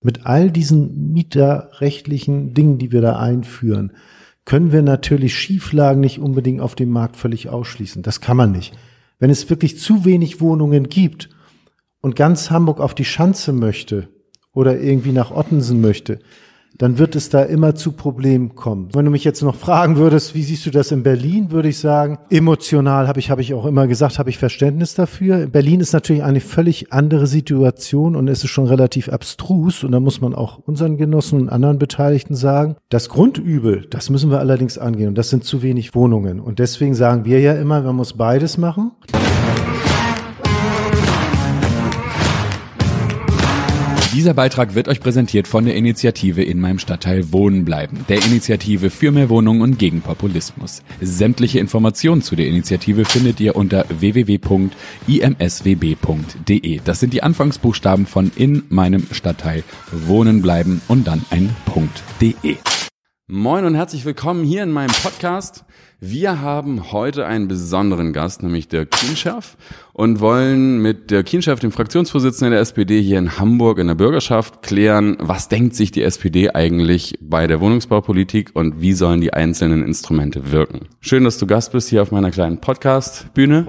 Mit all diesen mieterrechtlichen Dingen, die wir da einführen, können wir natürlich Schieflagen nicht unbedingt auf dem Markt völlig ausschließen. Das kann man nicht. Wenn es wirklich zu wenig Wohnungen gibt und ganz Hamburg auf die Schanze möchte oder irgendwie nach Ottensen möchte, dann wird es da immer zu Problemen kommen. Wenn du mich jetzt noch fragen würdest, wie siehst du das in Berlin, würde ich sagen, emotional habe ich, habe ich auch immer gesagt, habe ich Verständnis dafür. Berlin ist natürlich eine völlig andere Situation und es ist schon relativ abstrus und da muss man auch unseren Genossen und anderen Beteiligten sagen, das Grundübel, das müssen wir allerdings angehen und das sind zu wenig Wohnungen und deswegen sagen wir ja immer, man muss beides machen. Dieser Beitrag wird euch präsentiert von der Initiative in meinem Stadtteil Wohnen bleiben, der Initiative für mehr Wohnungen und gegen Populismus. Sämtliche Informationen zu der Initiative findet ihr unter www.imswb.de. Das sind die Anfangsbuchstaben von in meinem Stadtteil Wohnen bleiben und dann ein Punkt.de. Moin und herzlich willkommen hier in meinem Podcast. Wir haben heute einen besonderen Gast, nämlich der Kienschaff, und wollen mit der Kienschaff, dem Fraktionsvorsitzenden der SPD hier in Hamburg in der Bürgerschaft, klären, was denkt sich die SPD eigentlich bei der Wohnungsbaupolitik und wie sollen die einzelnen Instrumente wirken. Schön, dass du Gast bist hier auf meiner kleinen Podcast-Bühne.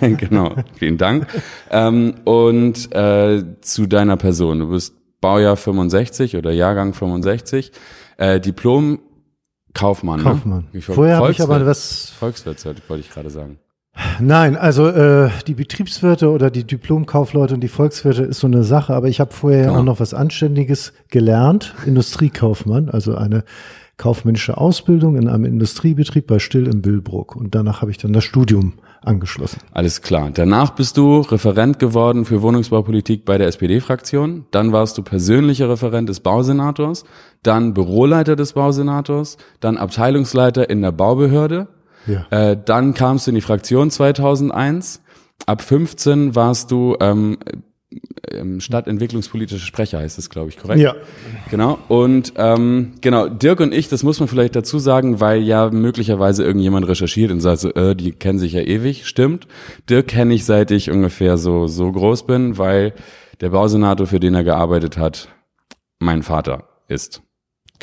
genau, vielen Dank. ähm, und äh, zu deiner Person. Du bist Baujahr 65 oder Jahrgang 65, äh, Diplom Kaufmann. Kaufmann. Ne? Vorher habe ich aber was. Volkswirt wollte ich gerade sagen. Nein, also äh, die Betriebswirte oder die Diplomkaufleute und die Volkswirte ist so eine Sache, aber ich habe vorher genau. auch noch was Anständiges gelernt, Industriekaufmann, also eine kaufmännische Ausbildung in einem Industriebetrieb bei Still in Billbruck und danach habe ich dann das Studium angeschlossen. Alles klar. Danach bist du Referent geworden für Wohnungsbaupolitik bei der SPD-Fraktion. Dann warst du persönlicher Referent des Bausenators, dann Büroleiter des Bausenators, dann Abteilungsleiter in der Baubehörde. Ja. Äh, dann kamst du in die Fraktion 2001. Ab 15 warst du ähm, stadtentwicklungspolitische Sprecher heißt es, glaube ich, korrekt? Ja. Genau. Und ähm, genau, Dirk und ich, das muss man vielleicht dazu sagen, weil ja möglicherweise irgendjemand recherchiert und sagt so, äh, die kennen sich ja ewig. Stimmt. Dirk kenne ich seit ich ungefähr so so groß bin, weil der Bausenator, für den er gearbeitet hat, mein Vater ist.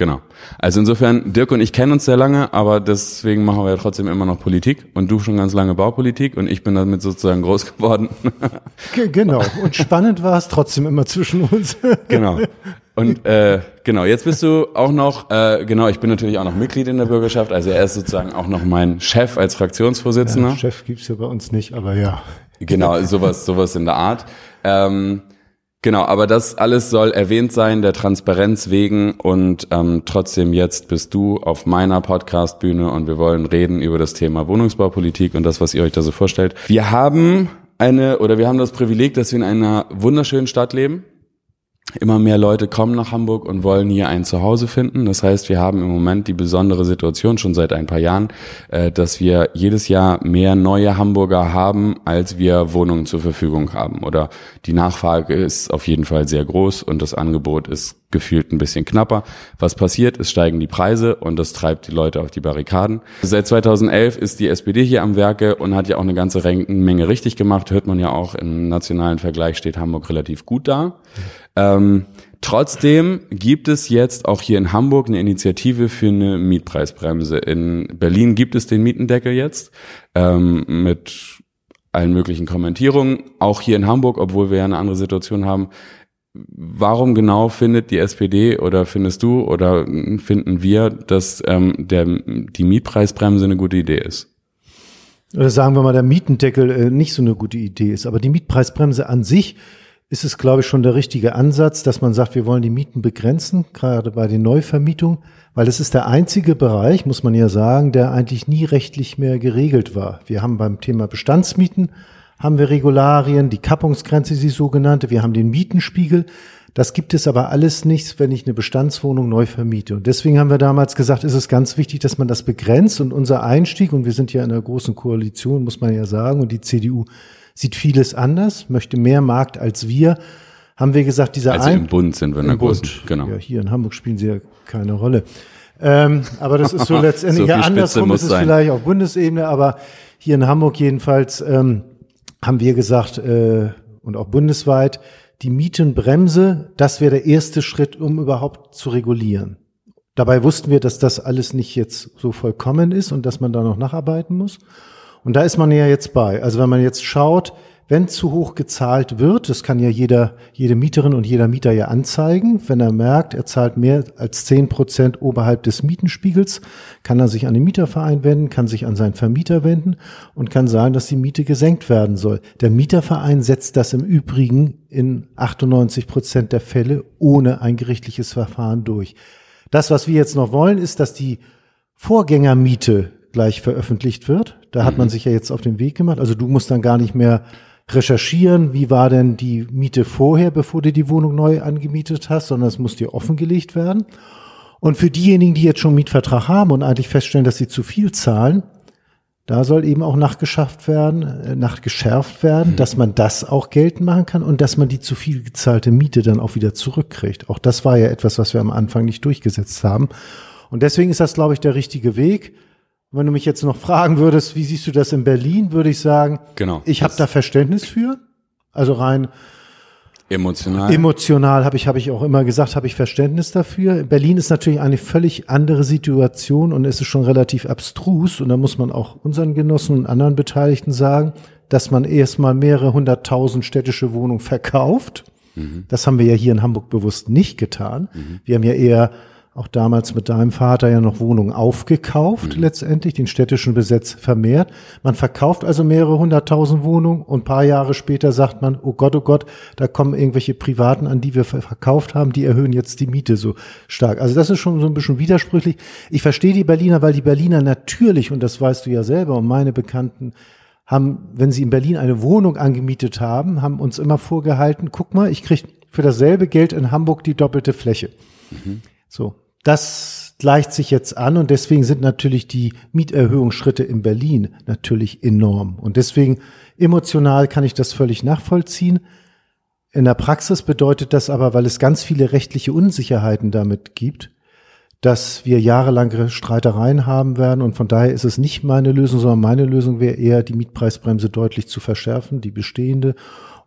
Genau. Also insofern, Dirk und ich kennen uns sehr lange, aber deswegen machen wir ja trotzdem immer noch Politik und du schon ganz lange Baupolitik und ich bin damit sozusagen groß geworden. genau. Und spannend war es trotzdem immer zwischen uns. genau. Und äh, genau, jetzt bist du auch noch, äh, genau, ich bin natürlich auch noch Mitglied in der Bürgerschaft, also er ist sozusagen auch noch mein Chef als Fraktionsvorsitzender. Ja, Chef gibt's ja bei uns nicht, aber ja. Genau, sowas, sowas in der Art. Ähm, Genau, aber das alles soll erwähnt sein, der Transparenz wegen. Und ähm, trotzdem jetzt bist du auf meiner Podcast-Bühne und wir wollen reden über das Thema Wohnungsbaupolitik und das, was ihr euch da so vorstellt. Wir haben eine oder wir haben das Privileg, dass wir in einer wunderschönen Stadt leben. Immer mehr Leute kommen nach Hamburg und wollen hier ein Zuhause finden. Das heißt, wir haben im Moment die besondere Situation schon seit ein paar Jahren, äh, dass wir jedes Jahr mehr neue Hamburger haben, als wir Wohnungen zur Verfügung haben. Oder die Nachfrage ist auf jeden Fall sehr groß und das Angebot ist gefühlt ein bisschen knapper. Was passiert? Es steigen die Preise und das treibt die Leute auf die Barrikaden. Seit 2011 ist die SPD hier am Werke und hat ja auch eine ganze Menge richtig gemacht. Hört man ja auch im nationalen Vergleich steht Hamburg relativ gut da. Ähm, trotzdem gibt es jetzt auch hier in Hamburg eine Initiative für eine Mietpreisbremse. In Berlin gibt es den Mietendeckel jetzt ähm, mit allen möglichen Kommentierungen. Auch hier in Hamburg, obwohl wir ja eine andere Situation haben, Warum genau findet die SPD oder findest du oder finden wir, dass ähm, der, die Mietpreisbremse eine gute Idee ist? Oder sagen wir mal, der Mietendeckel äh, nicht so eine gute Idee ist. Aber die Mietpreisbremse an sich ist es, glaube ich, schon der richtige Ansatz, dass man sagt, wir wollen die Mieten begrenzen, gerade bei den Neuvermietungen, weil es ist der einzige Bereich, muss man ja sagen, der eigentlich nie rechtlich mehr geregelt war. Wir haben beim Thema Bestandsmieten haben wir Regularien, die Kappungsgrenze, die sogenannte, wir haben den Mietenspiegel. Das gibt es aber alles nichts, wenn ich eine Bestandswohnung neu vermiete. Und deswegen haben wir damals gesagt, ist es ganz wichtig, dass man das begrenzt. Und unser Einstieg, und wir sind ja in einer großen Koalition, muss man ja sagen, und die CDU sieht vieles anders, möchte mehr Markt als wir, haben wir gesagt, dieser Also im Bund sind wir in der großen, genau. Ja, hier in Hamburg spielen sie ja keine Rolle. Ähm, aber das ist so letztendlich so ja andersrum, ist es vielleicht auf Bundesebene, aber hier in Hamburg jedenfalls ähm, haben wir gesagt, äh, und auch bundesweit, die Mietenbremse, das wäre der erste Schritt, um überhaupt zu regulieren. Dabei wussten wir, dass das alles nicht jetzt so vollkommen ist und dass man da noch nacharbeiten muss. Und da ist man ja jetzt bei. Also wenn man jetzt schaut, wenn zu hoch gezahlt wird, das kann ja jeder, jede Mieterin und jeder Mieter ja anzeigen, wenn er merkt, er zahlt mehr als zehn Prozent oberhalb des Mietenspiegels, kann er sich an den Mieterverein wenden, kann sich an seinen Vermieter wenden und kann sagen, dass die Miete gesenkt werden soll. Der Mieterverein setzt das im Übrigen in 98 Prozent der Fälle ohne ein gerichtliches Verfahren durch. Das, was wir jetzt noch wollen, ist, dass die Vorgängermiete gleich veröffentlicht wird. Da hat man mhm. sich ja jetzt auf den Weg gemacht. Also du musst dann gar nicht mehr recherchieren, wie war denn die Miete vorher, bevor du die Wohnung neu angemietet hast, sondern es muss dir offengelegt werden. Und für diejenigen, die jetzt schon Mietvertrag haben und eigentlich feststellen, dass sie zu viel zahlen, da soll eben auch nachgeschafft werden, äh, nachgeschärft werden, mhm. dass man das auch geltend machen kann und dass man die zu viel gezahlte Miete dann auch wieder zurückkriegt. Auch das war ja etwas, was wir am Anfang nicht durchgesetzt haben. Und deswegen ist das, glaube ich, der richtige Weg. Wenn du mich jetzt noch fragen würdest, wie siehst du das in Berlin, würde ich sagen, genau, ich habe da Verständnis für. Also rein emotional. Emotional habe ich habe ich auch immer gesagt, habe ich Verständnis dafür. Berlin ist natürlich eine völlig andere Situation und es ist schon relativ abstrus und da muss man auch unseren Genossen und anderen Beteiligten sagen, dass man erstmal mehrere hunderttausend städtische Wohnungen verkauft. Mhm. Das haben wir ja hier in Hamburg bewusst nicht getan. Mhm. Wir haben ja eher auch damals mit deinem Vater ja noch Wohnungen aufgekauft, mhm. letztendlich den städtischen Besitz vermehrt. Man verkauft also mehrere hunderttausend Wohnungen und paar Jahre später sagt man, oh Gott, oh Gott, da kommen irgendwelche Privaten an, die wir verkauft haben, die erhöhen jetzt die Miete so stark. Also das ist schon so ein bisschen widersprüchlich. Ich verstehe die Berliner, weil die Berliner natürlich, und das weißt du ja selber und meine Bekannten, haben, wenn sie in Berlin eine Wohnung angemietet haben, haben uns immer vorgehalten, guck mal, ich krieg für dasselbe Geld in Hamburg die doppelte Fläche. Mhm. So, das gleicht sich jetzt an und deswegen sind natürlich die Mieterhöhungsschritte in Berlin natürlich enorm. Und deswegen emotional kann ich das völlig nachvollziehen. In der Praxis bedeutet das aber, weil es ganz viele rechtliche Unsicherheiten damit gibt, dass wir jahrelange Streitereien haben werden und von daher ist es nicht meine Lösung, sondern meine Lösung wäre eher, die Mietpreisbremse deutlich zu verschärfen, die bestehende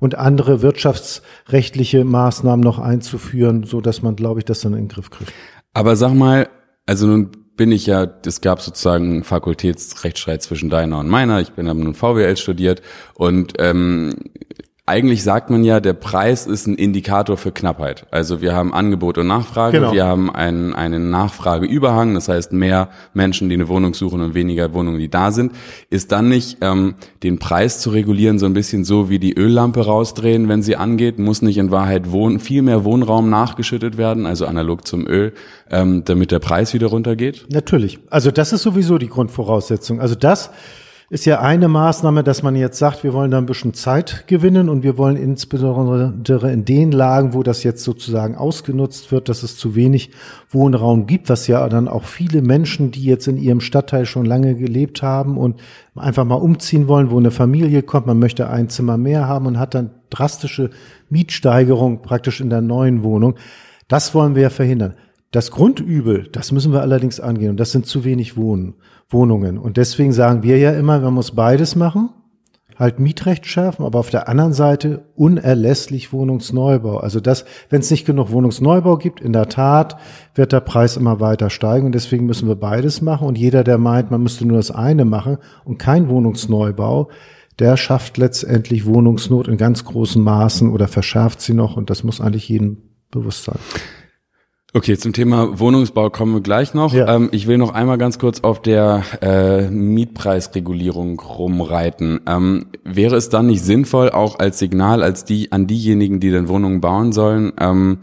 und andere wirtschaftsrechtliche Maßnahmen noch einzuführen, so dass man, glaube ich, das dann in den Griff kriegt. Aber sag mal, also nun bin ich ja, es gab sozusagen Fakultätsrechtsstreit zwischen deiner und meiner. Ich bin aber nun VWL studiert und ähm, eigentlich sagt man ja, der Preis ist ein Indikator für Knappheit. Also wir haben Angebot und Nachfrage, genau. wir haben einen, einen Nachfrageüberhang, das heißt mehr Menschen, die eine Wohnung suchen und weniger Wohnungen, die da sind. Ist dann nicht ähm, den Preis zu regulieren so ein bisschen so wie die Öllampe rausdrehen, wenn sie angeht? Muss nicht in Wahrheit Wohn viel mehr Wohnraum nachgeschüttet werden, also analog zum Öl, ähm, damit der Preis wieder runtergeht? Natürlich. Also das ist sowieso die Grundvoraussetzung. Also das ist ja eine Maßnahme, dass man jetzt sagt, wir wollen da ein bisschen Zeit gewinnen und wir wollen insbesondere in den Lagen, wo das jetzt sozusagen ausgenutzt wird, dass es zu wenig Wohnraum gibt, was ja dann auch viele Menschen, die jetzt in ihrem Stadtteil schon lange gelebt haben und einfach mal umziehen wollen, wo eine Familie kommt, man möchte ein Zimmer mehr haben und hat dann drastische Mietsteigerung praktisch in der neuen Wohnung. Das wollen wir ja verhindern. Das Grundübel, das müssen wir allerdings angehen und das sind zu wenig Wohnen. Wohnungen. Und deswegen sagen wir ja immer, man muss beides machen, halt Mietrecht schärfen, aber auf der anderen Seite unerlässlich Wohnungsneubau. Also das, wenn es nicht genug Wohnungsneubau gibt, in der Tat wird der Preis immer weiter steigen und deswegen müssen wir beides machen. Und jeder, der meint, man müsste nur das eine machen und kein Wohnungsneubau, der schafft letztendlich Wohnungsnot in ganz großen Maßen oder verschärft sie noch und das muss eigentlich jedem bewusst sein. Okay, zum Thema Wohnungsbau kommen wir gleich noch. Ja. Ähm, ich will noch einmal ganz kurz auf der äh, Mietpreisregulierung rumreiten. Ähm, wäre es dann nicht sinnvoll, auch als Signal, als die an diejenigen, die dann Wohnungen bauen sollen, ähm,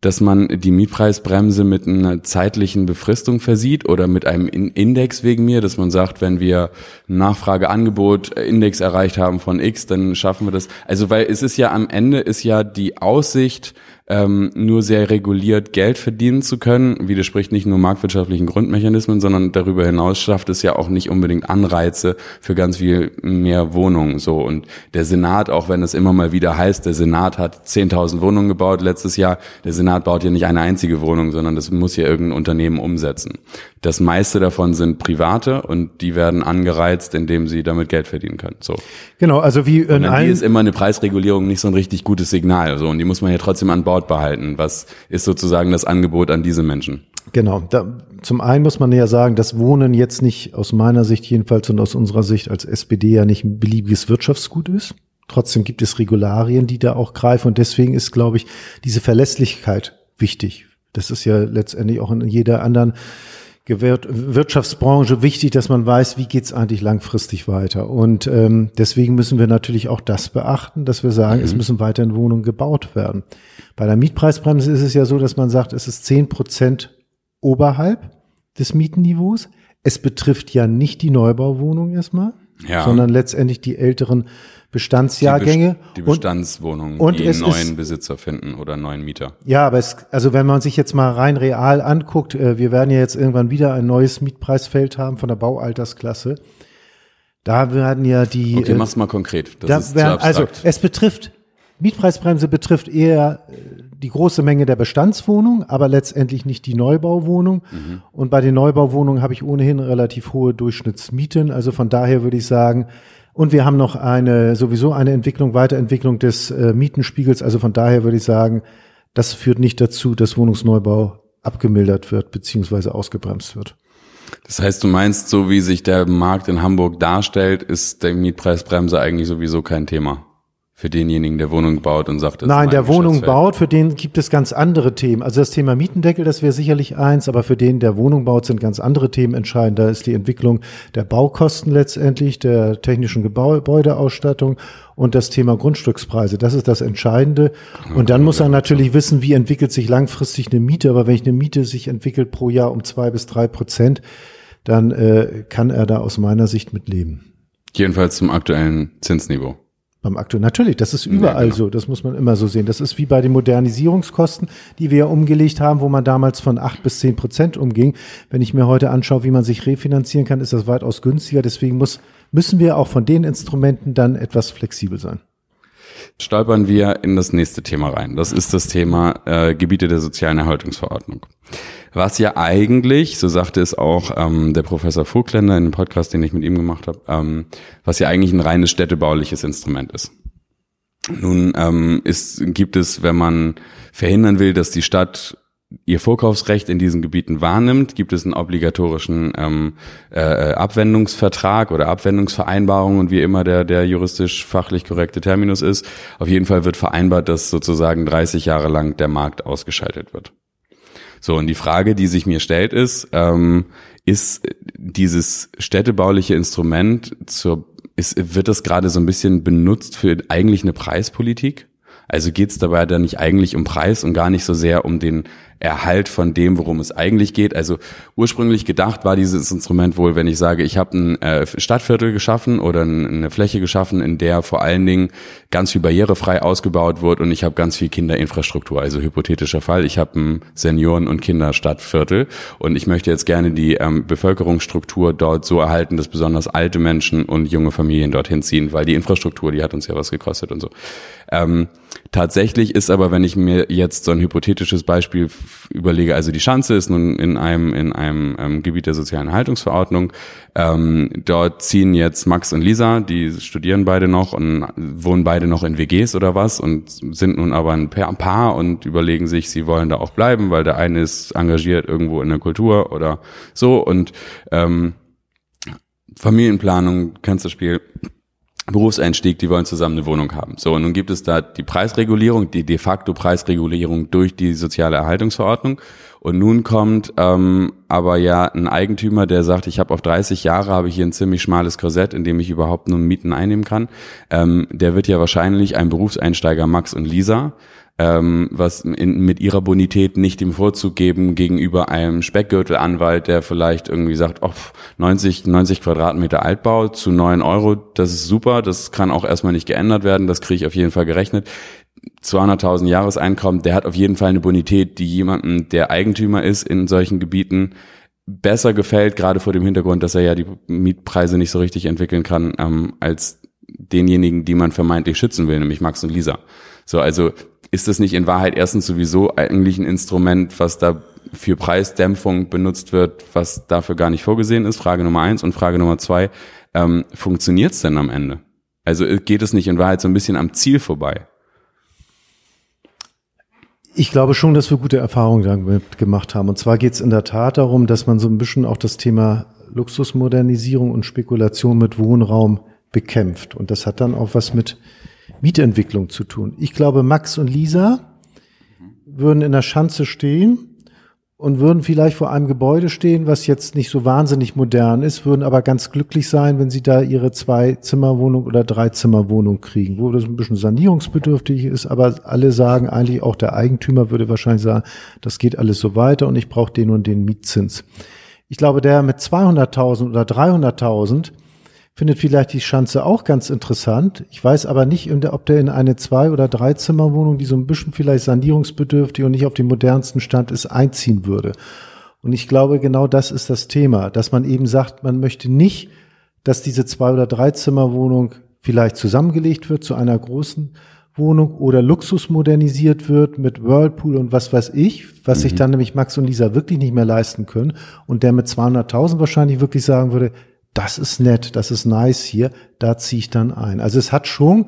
dass man die Mietpreisbremse mit einer zeitlichen Befristung versieht oder mit einem Index wegen mir, dass man sagt, wenn wir Nachfrageangebot-Index erreicht haben von X, dann schaffen wir das. Also weil es ist ja am Ende ist ja die Aussicht, ähm, nur sehr reguliert Geld verdienen zu können, widerspricht nicht nur marktwirtschaftlichen Grundmechanismen, sondern darüber hinaus schafft es ja auch nicht unbedingt Anreize für ganz viel mehr Wohnungen. So und der Senat, auch wenn es immer mal wieder heißt, der Senat hat 10.000 Wohnungen gebaut letztes Jahr, der Senat baut ja nicht eine einzige Wohnung, sondern das muss ja irgendein Unternehmen umsetzen. Das meiste davon sind private und die werden angereizt, indem sie damit Geld verdienen können. So. Genau, also wie in Und allen, die ist immer eine Preisregulierung nicht so ein richtig gutes Signal. So, und die muss man ja trotzdem an Bord behalten. Was ist sozusagen das Angebot an diese Menschen? Genau. Da, zum einen muss man ja sagen, dass Wohnen jetzt nicht aus meiner Sicht jedenfalls und aus unserer Sicht als SPD ja nicht ein beliebiges Wirtschaftsgut ist. Trotzdem gibt es Regularien, die da auch greifen und deswegen ist, glaube ich, diese Verlässlichkeit wichtig. Das ist ja letztendlich auch in jeder anderen Wirtschaftsbranche wichtig, dass man weiß, wie geht's eigentlich langfristig weiter. Und ähm, deswegen müssen wir natürlich auch das beachten, dass wir sagen, es müssen weiterhin Wohnungen gebaut werden. Bei der Mietpreisbremse ist es ja so, dass man sagt, es ist zehn Prozent oberhalb des Mietenniveaus. Es betrifft ja nicht die Neubauwohnung erstmal, Ja. sondern letztendlich die älteren Bestandsjahrgänge. Die, Bestandswohnungen, und die einen neuen ist- Besitzer finden oder neuen Mieter. ja, aber es, also wenn man sich jetzt mal rein real anguckt, äh, wir werden ja jetzt irgendwann wieder ein neues Mietpreisfeld haben von der Baualtersklasse. Da werden ja die, Okay, äh, mach's mal konkret. Das da ist werden, also es betrifft, Mietpreisbremse betrifft eher äh, die große Menge der Bestandswohnung, aber letztendlich nicht die Neubauwohnung. Mhm. Und bei den Neubauwohnungen habe ich ohnehin relativ hohe Durchschnittsmieten. Also von daher würde ich sagen, und wir haben noch eine, sowieso eine Entwicklung, Weiterentwicklung des äh, Mietenspiegels. Also von daher würde ich sagen, das führt nicht dazu, dass Wohnungsneubau abgemildert wird, beziehungsweise ausgebremst wird. Das heißt, du meinst, so wie sich der Markt in Hamburg darstellt, ist der Mietpreisbremse eigentlich sowieso kein Thema für denjenigen, der Wohnung baut und sagt, das ist Nein, mein der Wohnung baut, für den gibt es ganz andere Themen. Also das Thema Mietendeckel, das wäre sicherlich eins, aber für den, der Wohnung baut, sind ganz andere Themen entscheidend. Da ist die Entwicklung der Baukosten letztendlich, der technischen Gebäudeausstattung und das Thema Grundstückspreise. Das ist das Entscheidende. Und dann muss er natürlich wissen, wie entwickelt sich langfristig eine Miete. Aber wenn ich eine Miete sich entwickelt pro Jahr um zwei bis drei Prozent, dann äh, kann er da aus meiner Sicht mit leben. Jedenfalls zum aktuellen Zinsniveau. Beim aktuellen, natürlich, das ist überall genau. so, das muss man immer so sehen. Das ist wie bei den Modernisierungskosten, die wir ja umgelegt haben, wo man damals von acht bis zehn Prozent umging. Wenn ich mir heute anschaue, wie man sich refinanzieren kann, ist das weitaus günstiger. Deswegen muss, müssen wir auch von den Instrumenten dann etwas flexibel sein. Stolpern wir in das nächste Thema rein. Das ist das Thema äh, Gebiete der sozialen Erhaltungsverordnung. Was ja eigentlich, so sagte es auch ähm, der Professor Vogtländer in dem Podcast, den ich mit ihm gemacht habe, ähm, was ja eigentlich ein reines städtebauliches Instrument ist. Nun ähm, ist, gibt es, wenn man verhindern will, dass die Stadt ihr Vorkaufsrecht in diesen Gebieten wahrnimmt, gibt es einen obligatorischen ähm, äh, Abwendungsvertrag oder Abwendungsvereinbarung und wie immer der, der juristisch fachlich korrekte Terminus ist. Auf jeden Fall wird vereinbart, dass sozusagen 30 Jahre lang der Markt ausgeschaltet wird. So, und die Frage, die sich mir stellt, ist, ähm, ist dieses städtebauliche Instrument zur, ist, wird das gerade so ein bisschen benutzt für eigentlich eine Preispolitik? Also geht es dabei dann nicht eigentlich um Preis und gar nicht so sehr um den Erhalt von dem, worum es eigentlich geht. Also ursprünglich gedacht war dieses Instrument wohl, wenn ich sage, ich habe ein äh, Stadtviertel geschaffen oder ein, eine Fläche geschaffen, in der vor allen Dingen ganz viel barrierefrei ausgebaut wird und ich habe ganz viel Kinderinfrastruktur. Also hypothetischer Fall, ich habe ein Senioren- und Kinderstadtviertel und ich möchte jetzt gerne die ähm, Bevölkerungsstruktur dort so erhalten, dass besonders alte Menschen und junge Familien dorthin ziehen, weil die Infrastruktur, die hat uns ja was gekostet und so. Ähm, tatsächlich ist aber, wenn ich mir jetzt so ein hypothetisches Beispiel überlege, also die Schanze ist nun in einem in einem ähm, Gebiet der sozialen Erhaltungsverordnung. Ähm, dort ziehen jetzt Max und Lisa, die studieren beide noch und wohnen beide noch in WGs oder was und sind nun aber ein Pa- Paar und überlegen sich, sie wollen da auch bleiben, weil der eine ist engagiert irgendwo in der Kultur oder so und ähm, Familienplanung, kennst das Spiel, Berufseinstieg, die wollen zusammen eine Wohnung haben. So, und nun gibt es da die Preisregulierung, die de facto Preisregulierung durch die soziale Erhaltungsverordnung. Und nun kommt ähm, aber ja ein Eigentümer, der sagt, ich habe auf 30 Jahre habe ich hier ein ziemlich schmales Korsett, in dem ich überhaupt nur Mieten einnehmen kann. Ähm, der wird ja wahrscheinlich ein Berufseinsteiger Max und Lisa ähm, was in, mit ihrer Bonität nicht den Vorzug geben gegenüber einem Speckgürtelanwalt, der vielleicht irgendwie sagt, oh, 90, 90 Quadratmeter Altbau zu 9 Euro, das ist super, das kann auch erstmal nicht geändert werden, das kriege ich auf jeden Fall gerechnet. 200.000 Jahreseinkommen, der hat auf jeden Fall eine Bonität, die jemandem, der Eigentümer ist in solchen Gebieten, besser gefällt, gerade vor dem Hintergrund, dass er ja die Mietpreise nicht so richtig entwickeln kann, ähm, als denjenigen, die man vermeintlich schützen will, nämlich Max und Lisa. So, also ist das nicht in Wahrheit erstens sowieso eigentlich ein Instrument, was da für Preisdämpfung benutzt wird, was dafür gar nicht vorgesehen ist? Frage Nummer eins und Frage Nummer zwei, ähm, funktioniert es denn am Ende? Also geht es nicht in Wahrheit so ein bisschen am Ziel vorbei? Ich glaube schon, dass wir gute Erfahrungen damit gemacht haben. Und zwar geht es in der Tat darum, dass man so ein bisschen auch das Thema Luxusmodernisierung und Spekulation mit Wohnraum bekämpft. Und das hat dann auch was mit Mietentwicklung zu tun. Ich glaube, Max und Lisa würden in der Schanze stehen und würden vielleicht vor einem Gebäude stehen, was jetzt nicht so wahnsinnig modern ist, würden aber ganz glücklich sein, wenn sie da ihre Zwei-Zimmer-Wohnung oder Drei-Zimmer-Wohnung kriegen, wo das ein bisschen sanierungsbedürftig ist, aber alle sagen eigentlich, auch der Eigentümer würde wahrscheinlich sagen, das geht alles so weiter und ich brauche den und den Mietzins. Ich glaube, der mit 200.000 oder 300.000 findet vielleicht die Schanze auch ganz interessant. Ich weiß aber nicht, ob der in eine Zwei- oder Dreizimmerwohnung, die so ein bisschen vielleicht sanierungsbedürftig und nicht auf dem modernsten Stand ist, einziehen würde. Und ich glaube, genau das ist das Thema, dass man eben sagt, man möchte nicht, dass diese Zwei- oder Dreizimmerwohnung vielleicht zusammengelegt wird zu einer großen Wohnung oder Luxus modernisiert wird mit Whirlpool und was weiß ich, was mhm. sich dann nämlich Max und Lisa wirklich nicht mehr leisten können und der mit 200.000 wahrscheinlich wirklich sagen würde, das ist nett, das ist nice hier, da ziehe ich dann ein. Also es hat schon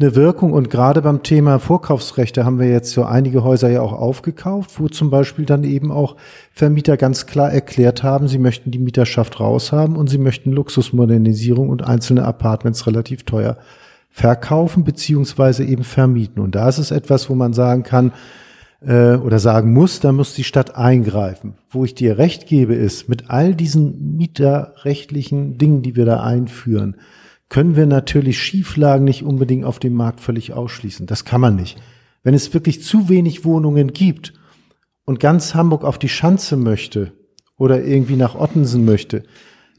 eine Wirkung und gerade beim Thema Vorkaufsrechte haben wir jetzt so einige Häuser ja auch aufgekauft, wo zum Beispiel dann eben auch Vermieter ganz klar erklärt haben, sie möchten die Mieterschaft raushaben und sie möchten Luxusmodernisierung und einzelne Apartments relativ teuer verkaufen beziehungsweise eben vermieten. Und da ist es etwas, wo man sagen kann, äh, oder sagen muss, da muss die Stadt eingreifen. Wo ich dir recht gebe, ist, mit all diesen mieterrechtlichen Dingen, die wir da einführen, können wir natürlich Schieflagen nicht unbedingt auf dem Markt völlig ausschließen. Das kann man nicht. Wenn es wirklich zu wenig Wohnungen gibt und ganz Hamburg auf die Schanze möchte oder irgendwie nach Ottensen möchte,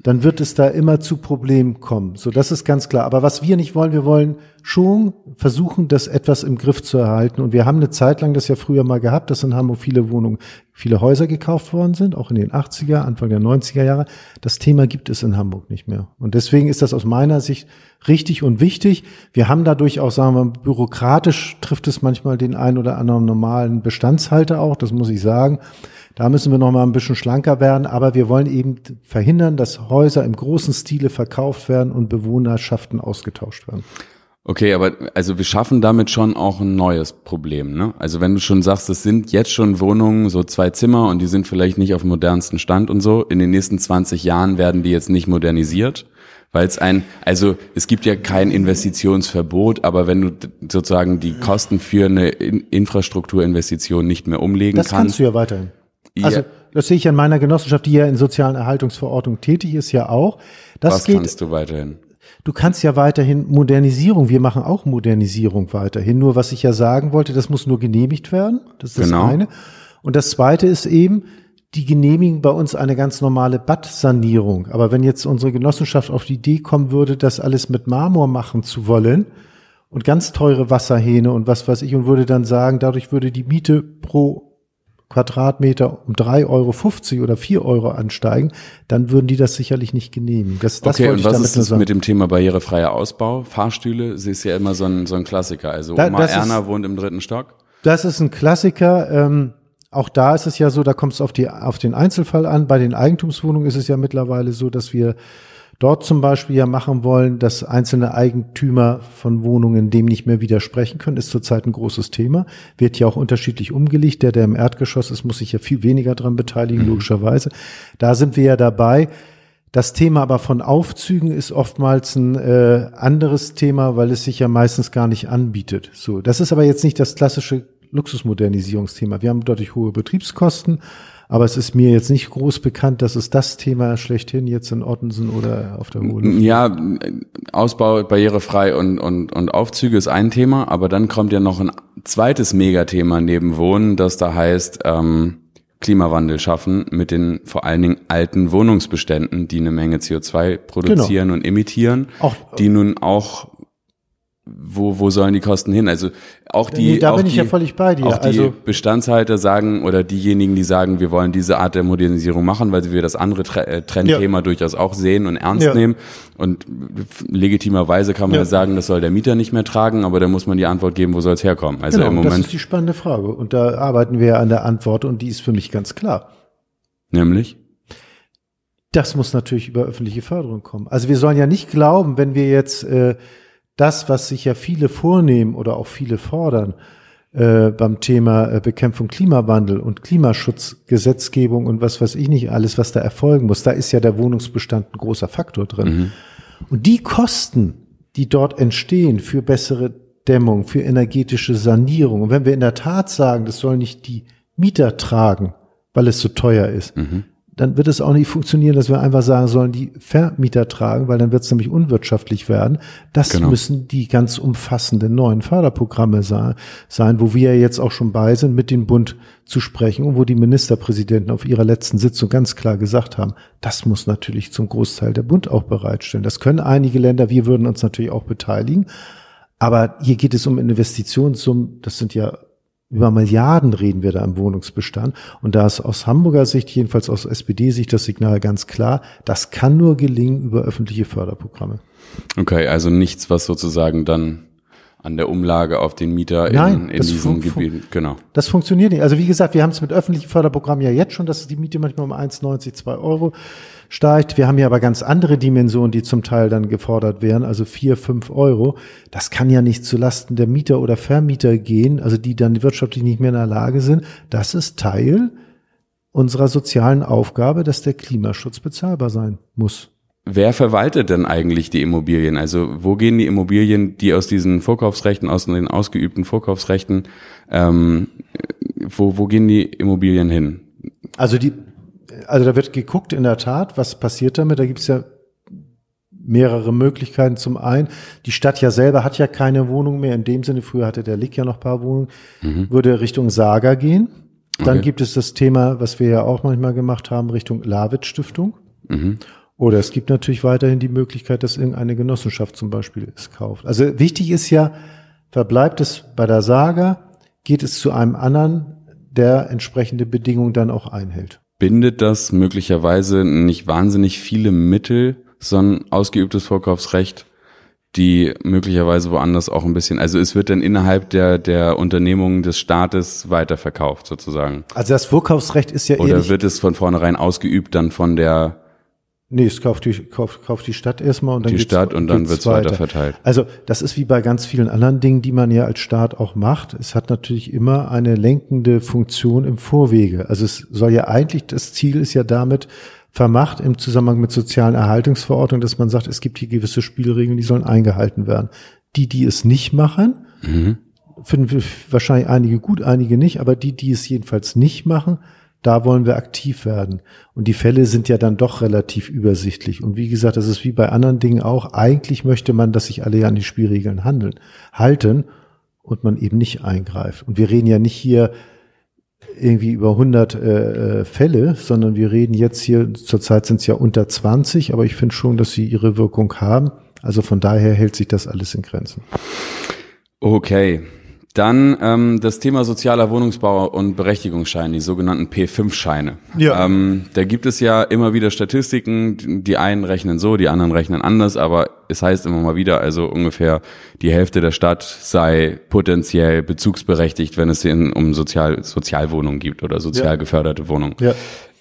dann wird es da immer zu Problemen kommen. So, das ist ganz klar. Aber was wir nicht wollen, wir wollen schon versuchen, das etwas im Griff zu erhalten. Und wir haben eine Zeit lang das ja früher mal gehabt, dass in Hamburg viele Wohnungen, viele Häuser gekauft worden sind, auch in den 80er, Anfang der 90er Jahre. Das Thema gibt es in Hamburg nicht mehr. Und deswegen ist das aus meiner Sicht richtig und wichtig. Wir haben dadurch auch, sagen wir, bürokratisch trifft es manchmal den einen oder anderen normalen Bestandshalter auch, das muss ich sagen. Da müssen wir noch mal ein bisschen schlanker werden, aber wir wollen eben verhindern, dass Häuser im großen Stile verkauft werden und Bewohnerschaften ausgetauscht werden. Okay, aber also wir schaffen damit schon auch ein neues Problem, ne? Also wenn du schon sagst, es sind jetzt schon Wohnungen, so zwei Zimmer und die sind vielleicht nicht auf dem modernsten Stand und so, in den nächsten 20 Jahren werden die jetzt nicht modernisiert, weil es ein, also es gibt ja kein Investitionsverbot, aber wenn du sozusagen die Kosten für eine Infrastrukturinvestition nicht mehr umlegen das kannst. Das kannst du ja weiterhin. Also das sehe ich an meiner Genossenschaft, die ja in sozialen Erhaltungsverordnung tätig ist, ja auch. Das Was geht, kannst du weiterhin? Du kannst ja weiterhin Modernisierung, wir machen auch Modernisierung weiterhin. Nur was ich ja sagen wollte, das muss nur genehmigt werden. Das ist das genau. eine. Und das zweite ist eben, die genehmigen bei uns eine ganz normale Badsanierung. Aber wenn jetzt unsere Genossenschaft auf die Idee kommen würde, das alles mit Marmor machen zu wollen und ganz teure Wasserhähne und was weiß ich und würde dann sagen, dadurch würde die Miete pro Quadratmeter um drei Euro fünfzig oder vier Euro ansteigen, dann würden die das sicherlich nicht genehmigen. Das, das okay, und was ist das mit dem Thema barrierefreier Ausbau? Fahrstühle, sie ist ja immer so ein, so ein Klassiker. Also da, Oma Erna ist, wohnt im dritten Stock. Das ist ein Klassiker. Ähm, auch da ist es ja so, da kommt es auf, die, auf den Einzelfall an. Bei den Eigentumswohnungen ist es ja mittlerweile so, dass wir dort zum Beispiel ja machen wollen, dass einzelne Eigentümer von Wohnungen dem nicht mehr widersprechen können, ist zurzeit ein großes Thema. Wird ja auch unterschiedlich umgelegt. Der, der im Erdgeschoss ist, muss sich ja viel weniger dran beteiligen, mhm. logischerweise. Da sind wir ja dabei. Das Thema aber von Aufzügen ist oftmals ein äh, anderes Thema, weil es sich ja meistens gar nicht anbietet. So, das ist aber jetzt nicht das klassische Luxusmodernisierungsthema. Wir haben dadurch hohe Betriebskosten, aber es ist mir jetzt nicht groß bekannt, dass es das Thema schlechthin jetzt in Ottensen oder auf der Hohle. Ja, Ausbau barrierefrei und, und, und Aufzüge ist ein Thema, aber dann kommt ja noch ein zweites Megathema neben Wohnen, das da heißt ähm, Klimawandel schaffen mit den vor allen Dingen alten Wohnungsbeständen, die eine Menge CO2 produzieren genau. und emittieren, auch, die nun auch wo, wo sollen die Kosten hin? Also auch die, Nee, da auch bin die, ich ja völlig bei dir. Auch die Also- Bestandshalter sagen oder diejenigen, die sagen, wir wollen diese Art der Modernisierung machen, weil wir das andere äh, Trendthema durchaus auch sehen und ernst Ja. nehmen. Und legitimerweise kann man ja. Ja. sagen, das soll der Mieter nicht mehr tragen, aber da muss man die Antwort geben, wo soll es herkommen? Also genau, im das Moment ist die spannende Frage. Und da arbeiten wir ja an der Antwort und die ist für mich ganz klar. nämlich. Das muss natürlich über öffentliche Förderung kommen. Also wir sollen ja nicht glauben, wenn wir jetzt äh, das, was sich ja viele vornehmen oder auch viele fordern, äh, beim Thema äh, Bekämpfung Klimawandel und Klimaschutzgesetzgebung und was weiß ich nicht alles, was da erfolgen muss, da ist ja der Wohnungsbestand ein großer Faktor drin. Und die Kosten, die dort entstehen für bessere Dämmung, für energetische Sanierung, und wenn wir in der Tat sagen, das sollen nicht die Mieter tragen, weil es so teuer ist, dann wird es auch nicht funktionieren, dass wir einfach sagen sollen, die Vermieter tragen, weil dann wird es nämlich unwirtschaftlich werden. Das Genau. müssen die ganz umfassenden neuen Förderprogramme sein, sein, wo wir jetzt auch schon bei sind, mit dem Bund zu sprechen und wo die Ministerpräsidenten auf ihrer letzten Sitzung ganz klar gesagt haben, das muss natürlich zum Großteil der Bund auch bereitstellen. Das können einige Länder, wir würden uns natürlich auch beteiligen. Aber hier geht es um Investitionssummen, das sind ja über Milliarden reden wir da im Wohnungsbestand. Und da ist aus Hamburger Sicht, jedenfalls aus SPD-Sicht, das Signal ganz klar, das kann nur gelingen über öffentliche Förderprogramme. Okay, also nichts, was sozusagen dann an der Umlage auf den Mieter in, Nein, in fun- Gebieten, genau. Das funktioniert nicht. Also wie gesagt, wir haben es mit öffentlichen Förderprogrammen ja jetzt schon, dass die Miete manchmal um 1,90, 2 Euro steigt. Wir haben ja aber ganz andere Dimensionen, die zum Teil dann gefordert werden, also 4, 5 Euro. Das kann ja nicht zulasten der Mieter oder Vermieter gehen, also die dann wirtschaftlich nicht mehr in der Lage sind. Das ist Teil unserer sozialen Aufgabe, dass der Klimaschutz bezahlbar sein muss. Wer verwaltet denn eigentlich die Immobilien? Also wo gehen die Immobilien, die aus diesen Vorkaufsrechten, aus den ausgeübten Vorkaufsrechten, ähm, wo, wo gehen die Immobilien hin? Also die, also da wird geguckt in der Tat, was passiert damit. Da gibt es ja mehrere Möglichkeiten. Zum einen, die Stadt ja selber hat ja keine Wohnung mehr. In dem Sinne, früher hatte der Lick ja noch ein paar Wohnungen, würde Richtung Saga gehen. Dann Okay. gibt es das Thema, was wir ja auch manchmal gemacht haben, Richtung Lavitz Stiftung. Mhm. Oder es gibt natürlich weiterhin die Möglichkeit, dass irgendeine Genossenschaft zum Beispiel es kauft. Also wichtig ist ja, verbleibt es bei der Saga, geht es zu einem anderen, der entsprechende Bedingungen dann auch einhält. Bindet das möglicherweise nicht wahnsinnig viele Mittel, so ein ausgeübtes Vorkaufsrecht, die möglicherweise woanders auch ein bisschen, also es wird dann innerhalb der, der Unternehmungen des Staates weiterverkauft sozusagen. Also das Vorkaufsrecht ist ja Oder wird es von vornherein ausgeübt dann von der Nee, es kauft die, kauft, kauft die Stadt erstmal und dann die Stadt und dann wird es weiter verteilt. Also das ist wie bei ganz vielen anderen Dingen, die man ja als Staat auch macht. Es hat natürlich immer eine lenkende Funktion im Vorwege. Also es soll ja eigentlich, das Ziel ist ja damit vermacht im Zusammenhang mit sozialen Erhaltungsverordnungen, dass man sagt, es gibt hier gewisse Spielregeln, die sollen eingehalten werden. Die, die es nicht machen, Mhm. finden wir wahrscheinlich einige gut, einige nicht, aber die, die es jedenfalls nicht machen, da wollen wir aktiv werden. Und die Fälle sind ja dann doch relativ übersichtlich. Und wie gesagt, das ist wie bei anderen Dingen auch. Eigentlich möchte man, dass sich alle an die Spielregeln handeln, halten und man eben nicht eingreift. Und wir reden ja nicht hier irgendwie über 100 äh, äh, Fälle, sondern wir reden jetzt hier, zurzeit sind es ja unter 20, aber ich finde schon, dass sie ihre Wirkung haben. Also von daher hält sich das alles in Grenzen. Okay. Dann ähm, das Thema sozialer Wohnungsbau und Berechtigungsscheine, die sogenannten P5-Scheine. Ja. Ähm, da gibt es ja immer wieder Statistiken, die einen rechnen so, die anderen rechnen anders, aber es heißt immer mal wieder, also ungefähr die Hälfte der Stadt sei potenziell bezugsberechtigt, wenn es in, um Sozial, Sozialwohnungen gibt oder sozial Ja. geförderte Wohnungen. Ja.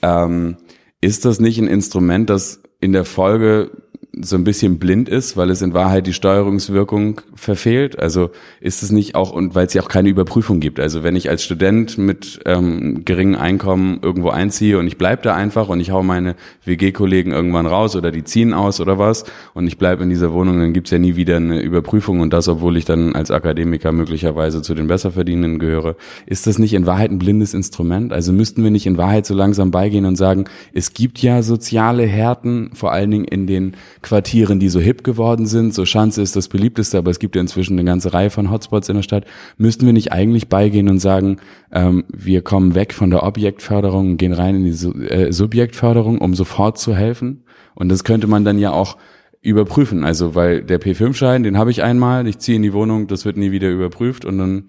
Ähm, ist das nicht ein Instrument, das in der Folge so ein bisschen blind ist, weil es in Wahrheit die Steuerungswirkung verfehlt? Also ist es nicht auch, und weil es ja auch keine Überprüfung gibt. Also wenn ich als Student mit ähm, geringem Einkommen irgendwo einziehe und ich bleib da einfach und ich hau meine WG-Kollegen irgendwann raus oder die ziehen aus oder was und ich bleib in dieser Wohnung, dann gibt's ja nie wieder eine Überprüfung und das, obwohl ich dann als Akademiker möglicherweise zu den Besserverdienenden gehöre. Ist das nicht in Wahrheit ein blindes Instrument? Also müssten wir nicht in Wahrheit so langsam beigehen und sagen, es gibt ja soziale Härten, vor allen Dingen in den Quartieren, die so hip geworden sind. So Schanze ist das beliebteste, aber es gibt ja inzwischen eine ganze Reihe von Hotspots in der Stadt. Müssten wir nicht eigentlich beigehen und sagen, ähm, wir kommen weg von der Objektförderung und gehen rein in die Su äh, Subjektförderung, um sofort zu helfen? Und das könnte man dann ja auch überprüfen. Also weil der P5-Schein, den habe ich einmal, ich ziehe in die Wohnung, das wird nie wieder überprüft und dann.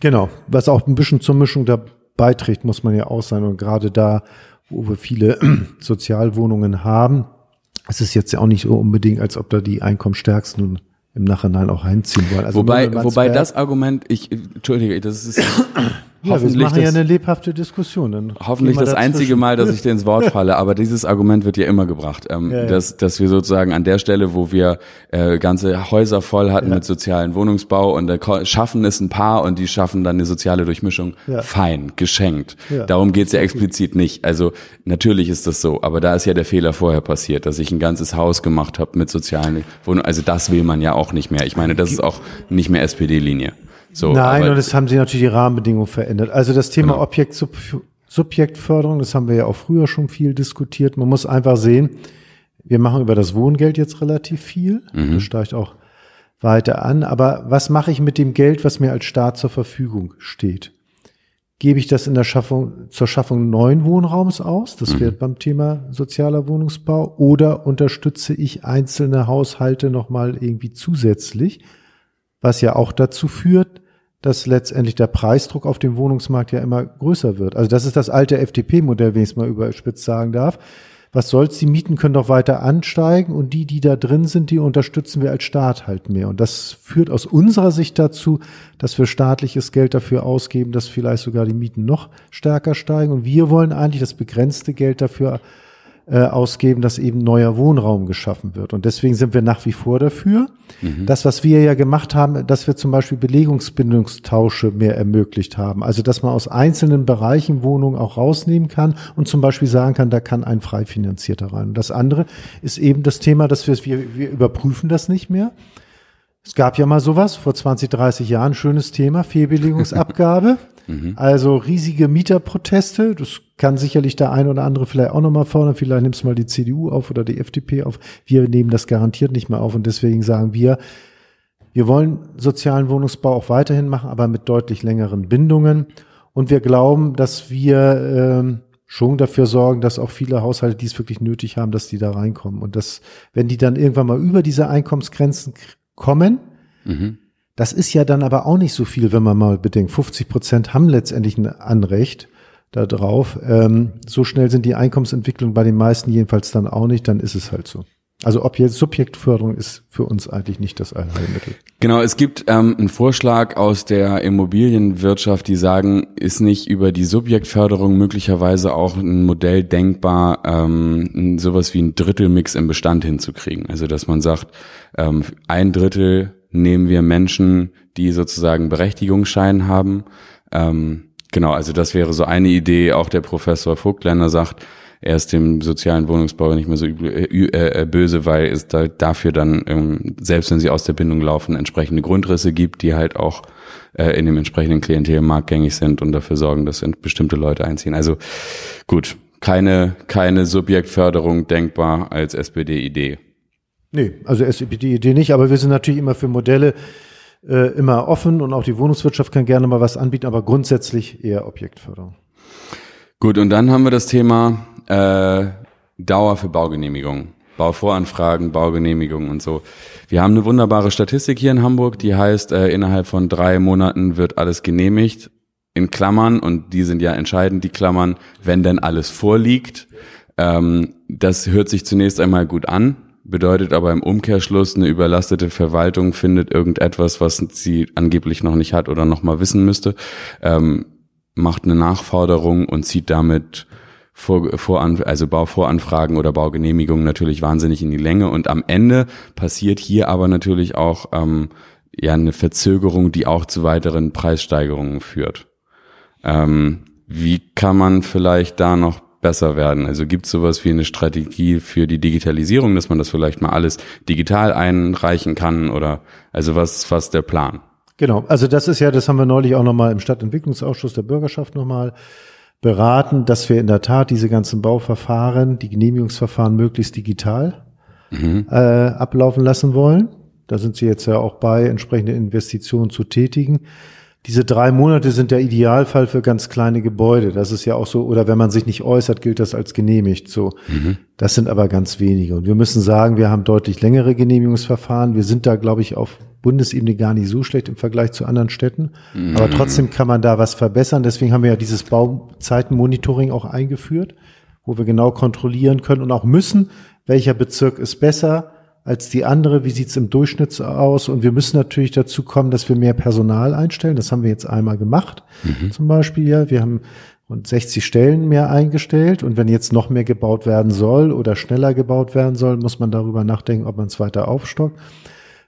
Genau, was auch ein bisschen zur Mischung da beiträgt, muss man ja auch sein. Und gerade da, wo wir viele Sozialwohnungen haben, es ist jetzt ja auch nicht so unbedingt, als ob da die Einkommensstärksten im Nachhinein auch heimziehen wollen. Also wobei, wobei das Argument, ich, entschuldige, das ist ja, hoffentlich wir machen das, ja eine lebhafte Diskussion. Dann hoffentlich das einzige Mal, dass ich dir ins Wort falle, aber dieses Argument wird ja immer gebracht, ähm, ja, ja. Dass, dass wir sozusagen an der Stelle, wo wir äh, ganze Häuser voll hatten ja. mit sozialen Wohnungsbau und äh, schaffen es ein paar und die schaffen dann eine soziale Durchmischung, fein, geschenkt. Darum geht's ja explizit nicht. Also natürlich ist das so, aber da ist ja der Fehler vorher passiert, dass ich ein ganzes Haus gemacht habe mit sozialen Wohnungen. Also das will man ja auch nicht mehr. Ich meine, das ist auch nicht mehr SPD-Linie. So, Nein, und es haben sich natürlich die Rahmenbedingungen verändert. Also das Thema genau. Objekt Subjektförderung, das haben wir ja auch früher schon viel diskutiert. Man muss einfach sehen, wir machen über das Wohngeld jetzt relativ viel. Mhm. Das steigt auch weiter an. Aber was mache ich mit dem Geld, was mir als Staat zur Verfügung steht? Gebe ich das in der Schaffung, zur Schaffung neuen Wohnraums aus? Das mhm. wäre beim Thema sozialer Wohnungsbau. Oder unterstütze ich einzelne Haushalte nochmal irgendwie zusätzlich? Was ja auch dazu führt, dass letztendlich der Preisdruck auf dem Wohnungsmarkt ja immer größer wird. Also das ist das alte FDP-Modell, wenn ich es mal überspitzt sagen darf. Was soll's, die Mieten können doch weiter ansteigen und die, die da drin sind, die unterstützen wir als Staat halt mehr. Und das führt aus unserer Sicht dazu, dass wir staatliches Geld dafür ausgeben, dass vielleicht sogar die Mieten noch stärker steigen. Und wir wollen eigentlich das begrenzte Geld dafür äh, ausgeben, dass eben neuer Wohnraum geschaffen wird. Und deswegen sind wir nach wie vor dafür. Mhm. Das, was wir ja gemacht haben, dass wir zum Beispiel Belegungsbindungstausche mehr ermöglicht haben. Also, dass man aus einzelnen Bereichen Wohnungen auch rausnehmen kann und zum Beispiel sagen kann, da kann ein frei finanzierter rein. Und das andere ist eben das Thema, dass wir, wir, wir überprüfen das nicht mehr. Es gab ja mal sowas vor 20, 30 Jahren, schönes Thema, Fehlbelegungsabgabe. Mhm. Also riesige Mieterproteste. Das kann sicherlich der eine oder andere vielleicht auch nochmal fordern. Vielleicht nimmst du mal die CDU auf oder die FDP auf. Wir nehmen das garantiert nicht mehr auf und deswegen sagen wir, wir wollen sozialen Wohnungsbau auch weiterhin machen, aber mit deutlich längeren Bindungen. Und wir glauben, dass wir ähm, schon dafür sorgen, dass auch viele Haushalte, die es wirklich nötig haben, dass die da reinkommen. Und dass, wenn die dann irgendwann mal über diese Einkommensgrenzen kommen, mhm. Das ist ja dann aber auch nicht so viel, wenn man mal bedenkt. 50 Prozent haben letztendlich ein Anrecht darauf. Ähm, so schnell sind die Einkommensentwicklungen bei den meisten jedenfalls dann auch nicht, dann ist es halt so. Also Objekt, Subjektförderung ist für uns eigentlich nicht das Allheilmittel. Genau, es gibt ähm, einen Vorschlag aus der Immobilienwirtschaft, die sagen, ist nicht über die Subjektförderung möglicherweise auch ein Modell denkbar, ähm, sowas wie ein Drittelmix im Bestand hinzukriegen. Also dass man sagt, ähm, ein Drittel nehmen wir Menschen, die sozusagen Berechtigungsschein haben. Ähm, genau, also das wäre so eine Idee. Auch der Professor Vogtländer sagt, er ist dem sozialen Wohnungsbau nicht mehr so übel, äh, äh, böse, weil es da dafür dann, ähm, selbst wenn sie aus der Bindung laufen, entsprechende Grundrisse gibt, die halt auch äh, in dem entsprechenden Klientelmarkt gängig sind und dafür sorgen, dass bestimmte Leute einziehen. Also gut, keine, keine Subjektförderung denkbar als SPD-Idee. Nee, also die Idee nicht, aber wir sind natürlich immer für Modelle äh, immer offen und auch die Wohnungswirtschaft kann gerne mal was anbieten, aber grundsätzlich eher Objektförderung. Gut, und dann haben wir das Thema äh, Dauer für Baugenehmigungen. Bauvoranfragen, Baugenehmigungen und so. Wir haben eine wunderbare Statistik hier in Hamburg, die heißt, äh, innerhalb von drei Monaten wird alles genehmigt. In Klammern, und die sind ja entscheidend, die Klammern, wenn denn alles vorliegt. Ähm, das hört sich zunächst einmal gut an, bedeutet aber im Umkehrschluss, eine überlastete Verwaltung findet irgendetwas, was sie angeblich noch nicht hat oder noch mal wissen müsste, ähm, macht eine Nachforderung und zieht damit vor, Voran, also Bauvoranfragen oder Baugenehmigungen natürlich wahnsinnig in die Länge und am Ende passiert hier aber natürlich auch ähm, ja eine Verzögerung, die auch zu weiteren Preissteigerungen führt. Ähm, wie kann man vielleicht da noch besser werden? Also gibt es sowas wie eine Strategie für die Digitalisierung, dass man das vielleicht mal alles digital einreichen kann oder also was was der Plan? Genau, also das ist ja, das haben wir neulich auch nochmal im Stadtentwicklungsausschuss der Bürgerschaft nochmal beraten, dass wir in der Tat diese ganzen Bauverfahren, die Genehmigungsverfahren möglichst digital mhm. äh, ablaufen lassen wollen. Da sind Sie jetzt ja auch bei, entsprechende Investitionen zu tätigen. diese drei Monate sind der Idealfall für ganz kleine Gebäude. Das ist ja auch so, oder wenn man sich nicht äußert, gilt das als genehmigt. So, mhm. das sind aber ganz wenige. Und wir müssen sagen, wir haben deutlich längere Genehmigungsverfahren. Wir sind da, glaube ich, auf Bundesebene gar nicht so schlecht im Vergleich zu anderen Städten. Mhm. Aber trotzdem kann man da was verbessern. Deswegen haben wir ja dieses Bauzeitenmonitoring auch eingeführt, wo wir genau kontrollieren können und auch müssen, welcher Bezirk ist besser als die andere, wie sieht's im Durchschnitt aus? Und wir müssen natürlich dazu kommen, dass wir mehr Personal einstellen. Das haben wir jetzt einmal gemacht, mhm. zum Beispiel. Ja, wir haben rund 60 Stellen mehr eingestellt. Und wenn jetzt noch mehr gebaut werden soll oder schneller gebaut werden soll, muss man darüber nachdenken, ob man es weiter aufstockt.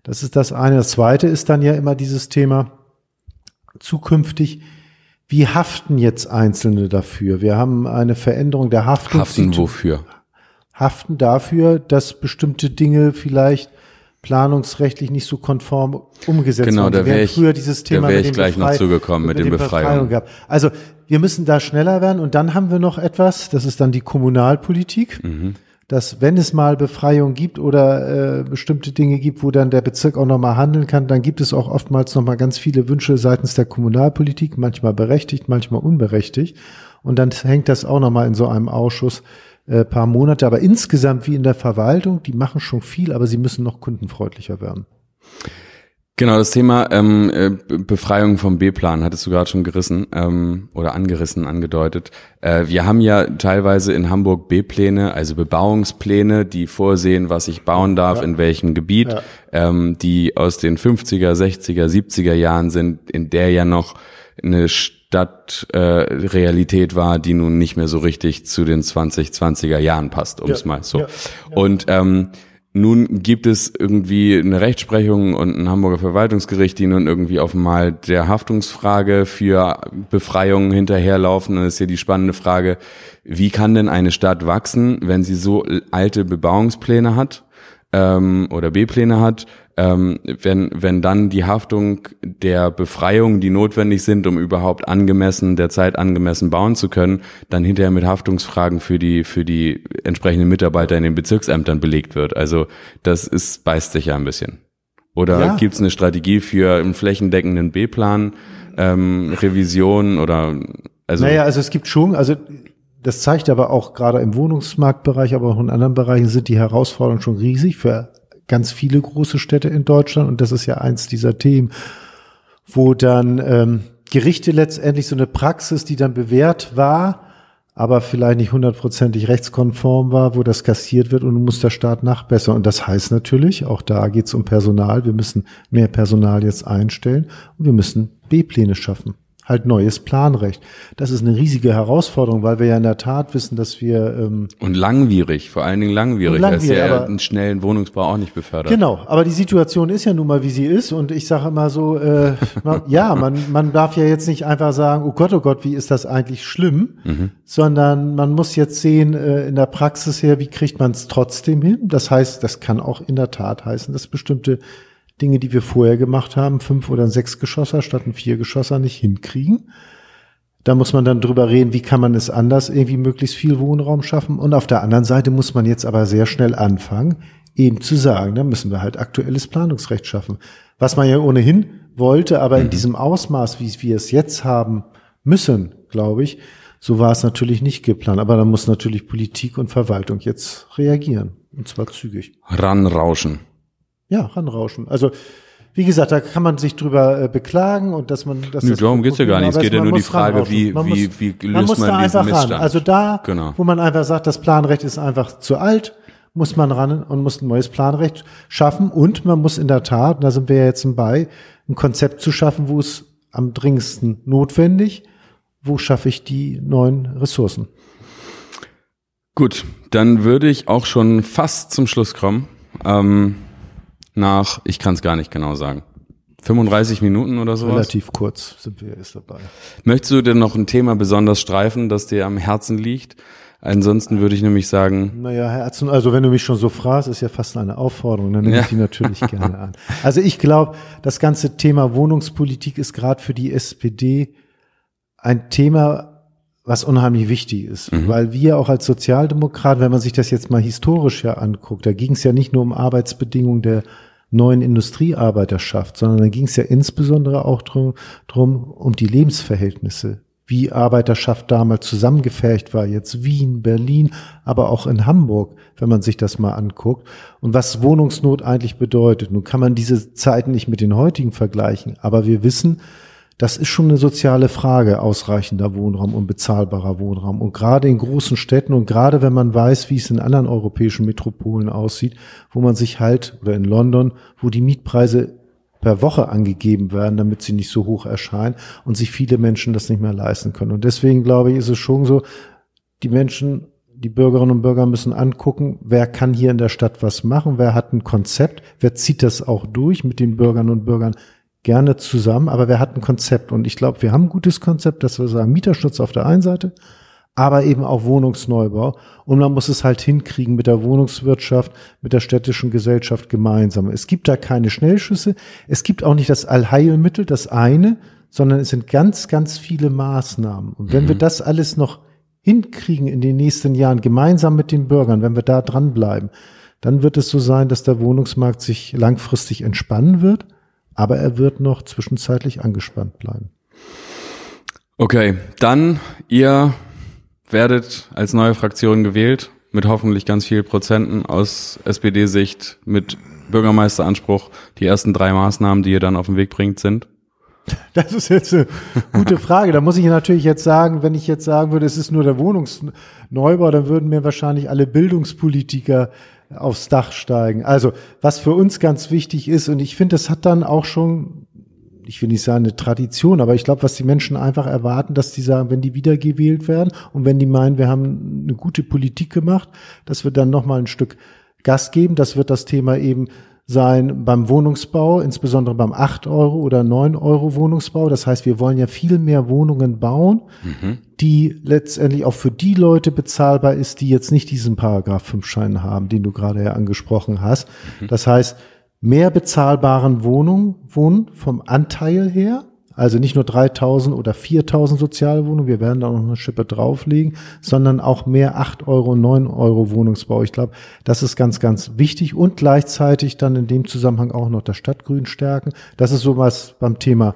Das ist das eine. Das zweite ist dann ja immer dieses Thema zukünftig. Wie haften jetzt Einzelne dafür? Wir haben eine Veränderung der Haftung. Haften wofür? haften dafür, dass bestimmte Dinge vielleicht planungsrechtlich nicht so konform umgesetzt genau, da wäre ich, früher dieses Thema da wäre ich gleich Befrei noch zugekommen mit, mit den Befreiungen. Befreiung also wir müssen da schneller werden und dann haben wir noch etwas, das ist dann die Kommunalpolitik, mhm. Dass wenn es mal Befreiung gibt oder äh, bestimmte Dinge gibt, wo dann der Bezirk auch nochmal handeln kann, dann gibt es auch oftmals nochmal ganz viele Wünsche seitens der Kommunalpolitik, manchmal berechtigt, manchmal unberechtigt und dann hängt das auch nochmal in so einem Ausschuss äh, paar Monate. Aber insgesamt wie in der Verwaltung, die machen schon viel, aber sie müssen noch kundenfreundlicher werden. Genau, das Thema ähm, äh, Befreiung vom B-Plan hattest du gerade schon gerissen ähm, oder angerissen, angedeutet. Äh, wir haben ja teilweise in Hamburg B-Pläne, also Bebauungspläne, die vorsehen, was ich bauen darf, ja. in welchem Gebiet, ja. ähm, die aus den 50er, 60er, 70er Jahren sind, in der ja noch eine Stadtrealität äh, war, die nun nicht mehr so richtig zu den 2020er Jahren passt, um ja, es mal so. Ja, ja. Und ähm, nun gibt es irgendwie eine Rechtsprechung und ein Hamburger Verwaltungsgericht, die nun irgendwie auf mal der Haftungsfrage für Befreiungen hinterherlaufen. Und ist hier die spannende Frage, wie kann denn eine Stadt wachsen, wenn sie so alte Bebauungspläne hat ähm, oder B-Pläne hat ähm, wenn, wenn dann die Haftung der Befreiung, die notwendig sind, um überhaupt angemessen, der Zeit angemessen bauen zu können, dann hinterher mit Haftungsfragen für die, für die entsprechenden Mitarbeiter in den Bezirksämtern belegt wird. Also das ist, beißt sich ja ein bisschen. Oder ja. gibt es eine Strategie für einen flächendeckenden B-Plan, ähm, Revision oder also? Naja, also es gibt schon, also das zeigt aber auch gerade im Wohnungsmarktbereich, aber auch in anderen Bereichen sind die Herausforderungen schon riesig für ganz viele große Städte in Deutschland. Und das ist ja eins dieser Themen, wo dann ähm, Gerichte letztendlich so eine Praxis, die dann bewährt war, aber vielleicht nicht hundertprozentig rechtskonform war, wo das kassiert wird und muss der Staat nachbessern. Und das heißt natürlich, auch da geht es um Personal, wir müssen mehr Personal jetzt einstellen und wir müssen B-Pläne schaffen halt neues Planrecht. Das ist eine riesige Herausforderung, weil wir ja in der Tat wissen, dass wir ähm, und langwierig, vor allen Dingen langwierig, langwierig das ist ja einen schnellen Wohnungsbau auch nicht befördert. Genau, aber die Situation ist ja nun mal, wie sie ist und ich sage immer so, äh, man, ja, man man darf ja jetzt nicht einfach sagen, oh Gott, oh Gott, wie ist das eigentlich schlimm, mhm. sondern man muss jetzt sehen äh, in der Praxis her, wie kriegt man es trotzdem hin. Das heißt, das kann auch in der Tat heißen, dass bestimmte Dinge, die wir vorher gemacht haben, fünf oder sechs Geschosser statt ein vier Geschosser nicht hinkriegen. Da muss man dann drüber reden, wie kann man es anders irgendwie möglichst viel Wohnraum schaffen. Und auf der anderen Seite muss man jetzt aber sehr schnell anfangen, eben zu sagen, da müssen wir halt aktuelles Planungsrecht schaffen. Was man ja ohnehin wollte, aber in mhm. diesem Ausmaß, wie wir es jetzt haben müssen, glaube ich, so war es natürlich nicht geplant. Aber da muss natürlich Politik und Verwaltung jetzt reagieren. Und zwar zügig. Ranrauschen. Ja, ranrauschen. Also wie gesagt, da kann man sich drüber äh, beklagen und dass man dass nee, das darum geht's ja gar nicht. Es geht ja nur die Frage, wie man wie muss, wie löst man, man da diesen Missstand? Ran. Also da, genau. wo man einfach sagt, das Planrecht ist einfach zu alt, muss man ran und muss ein neues Planrecht schaffen und man muss in der Tat, da sind wir ja jetzt bei, ein Konzept zu schaffen, wo es am dringendsten notwendig, wo schaffe ich die neuen Ressourcen. Gut, dann würde ich auch schon fast zum Schluss kommen. Ähm nach, ich kann es gar nicht genau sagen. 35 Minuten oder so. Relativ kurz sind wir jetzt dabei. Möchtest du denn noch ein Thema besonders streifen, das dir am Herzen liegt? Ansonsten würde ich nämlich sagen. Naja, Herzen, also wenn du mich schon so fragst, ist ja fast eine Aufforderung, dann nehme ja. ich die natürlich gerne an. Also ich glaube, das ganze Thema Wohnungspolitik ist gerade für die SPD ein Thema, was unheimlich wichtig ist, mhm. weil wir auch als Sozialdemokrat, wenn man sich das jetzt mal historisch ja anguckt, da ging es ja nicht nur um Arbeitsbedingungen der neuen Industriearbeiterschaft, sondern da ging es ja insbesondere auch drum, drum um die Lebensverhältnisse wie Arbeiterschaft damals zusammengefercht war, jetzt Wien, Berlin, aber auch in Hamburg, wenn man sich das mal anguckt und was Wohnungsnot eigentlich bedeutet. Nun kann man diese Zeiten nicht mit den heutigen vergleichen, aber wir wissen, das ist schon eine soziale Frage, ausreichender Wohnraum und bezahlbarer Wohnraum. Und gerade in großen Städten und gerade wenn man weiß, wie es in anderen europäischen Metropolen aussieht, wo man sich halt, oder in London, wo die Mietpreise per Woche angegeben werden, damit sie nicht so hoch erscheinen und sich viele Menschen das nicht mehr leisten können. Und deswegen glaube ich, ist es schon so, die Menschen, die Bürgerinnen und Bürger müssen angucken, wer kann hier in der Stadt was machen, wer hat ein Konzept, wer zieht das auch durch mit den Bürgerinnen und Bürgern gerne zusammen, aber wer hat ein Konzept? Und ich glaube, wir haben ein gutes Konzept, dass wir sagen, Mieterschutz auf der einen Seite, aber eben auch Wohnungsneubau. Und man muss es halt hinkriegen mit der Wohnungswirtschaft, mit der städtischen Gesellschaft gemeinsam. Es gibt da keine Schnellschüsse. Es gibt auch nicht das Allheilmittel, das eine, sondern es sind ganz, ganz viele Maßnahmen. Und wenn mhm. wir das alles noch hinkriegen in den nächsten Jahren, gemeinsam mit den Bürgern, wenn wir da dranbleiben, dann wird es so sein, dass der Wohnungsmarkt sich langfristig entspannen wird, aber er wird noch zwischenzeitlich angespannt bleiben. Okay, dann ihr werdet als neue Fraktion gewählt, mit hoffentlich ganz viel Prozenten aus SPD-Sicht, mit Bürgermeisteranspruch. Die ersten drei Maßnahmen, die ihr dann auf den Weg bringt, sind? Das ist jetzt eine gute Frage. Da muss ich natürlich jetzt sagen, wenn ich jetzt sagen würde, es ist nur der Wohnungsneubau, dann würden mir wahrscheinlich alle Bildungspolitiker aufs Dach steigen. Also, was für uns ganz wichtig ist, und ich finde, das hat dann auch schon ich will nicht sagen eine Tradition, aber ich glaube, was die Menschen einfach erwarten, dass die sagen, wenn die wiedergewählt werden und wenn die meinen, wir haben eine gute Politik gemacht, dass wir dann nochmal ein Stück Gas geben. Das wird das Thema eben sein beim Wohnungsbau, insbesondere beim 8 Euro oder 9 Euro Wohnungsbau. Das heißt, wir wollen ja viel mehr Wohnungen bauen, mhm. die letztendlich auch für die Leute bezahlbar ist, die jetzt nicht diesen Paragraph 5 Schein haben, den du gerade ja angesprochen hast. Mhm. Das heißt, mehr bezahlbaren Wohnungen wohnen vom Anteil her. Also nicht nur 3000 oder 4000 Sozialwohnungen, wir werden da noch eine Schippe drauflegen, sondern auch mehr 8 Euro, 9 Euro Wohnungsbau. Ich glaube, das ist ganz, ganz wichtig und gleichzeitig dann in dem Zusammenhang auch noch das Stadtgrün stärken. Das ist sowas beim Thema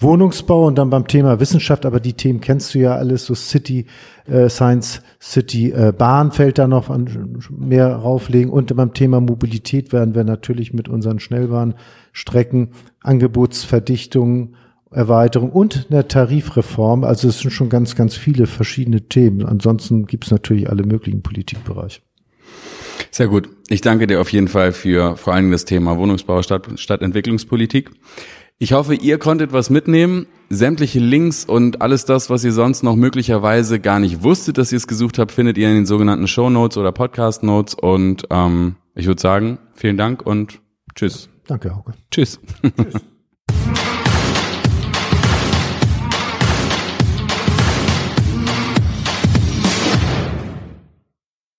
Wohnungsbau und dann beim Thema Wissenschaft, aber die Themen kennst du ja alles, so City, äh, Science City, äh, Bahn fällt da noch an, mehr rauflegen und beim Thema Mobilität werden wir natürlich mit unseren Schnellbahnstrecken, Angebotsverdichtung, Erweiterung und einer Tarifreform, also es sind schon ganz, ganz viele verschiedene Themen. Ansonsten gibt's natürlich alle möglichen Politikbereiche. Sehr gut. Ich danke dir auf jeden Fall für vor allem das Thema Wohnungsbau, Stadt, Stadtentwicklungspolitik. Ich hoffe, ihr konntet was mitnehmen. Sämtliche Links und alles das, was ihr sonst noch möglicherweise gar nicht wusstet, dass ihr es gesucht habt, findet ihr in den sogenannten Show Notes oder Podcast Notes. Und ähm, ich würde sagen, vielen Dank und tschüss. Danke, Hauke. Tschüss. tschüss.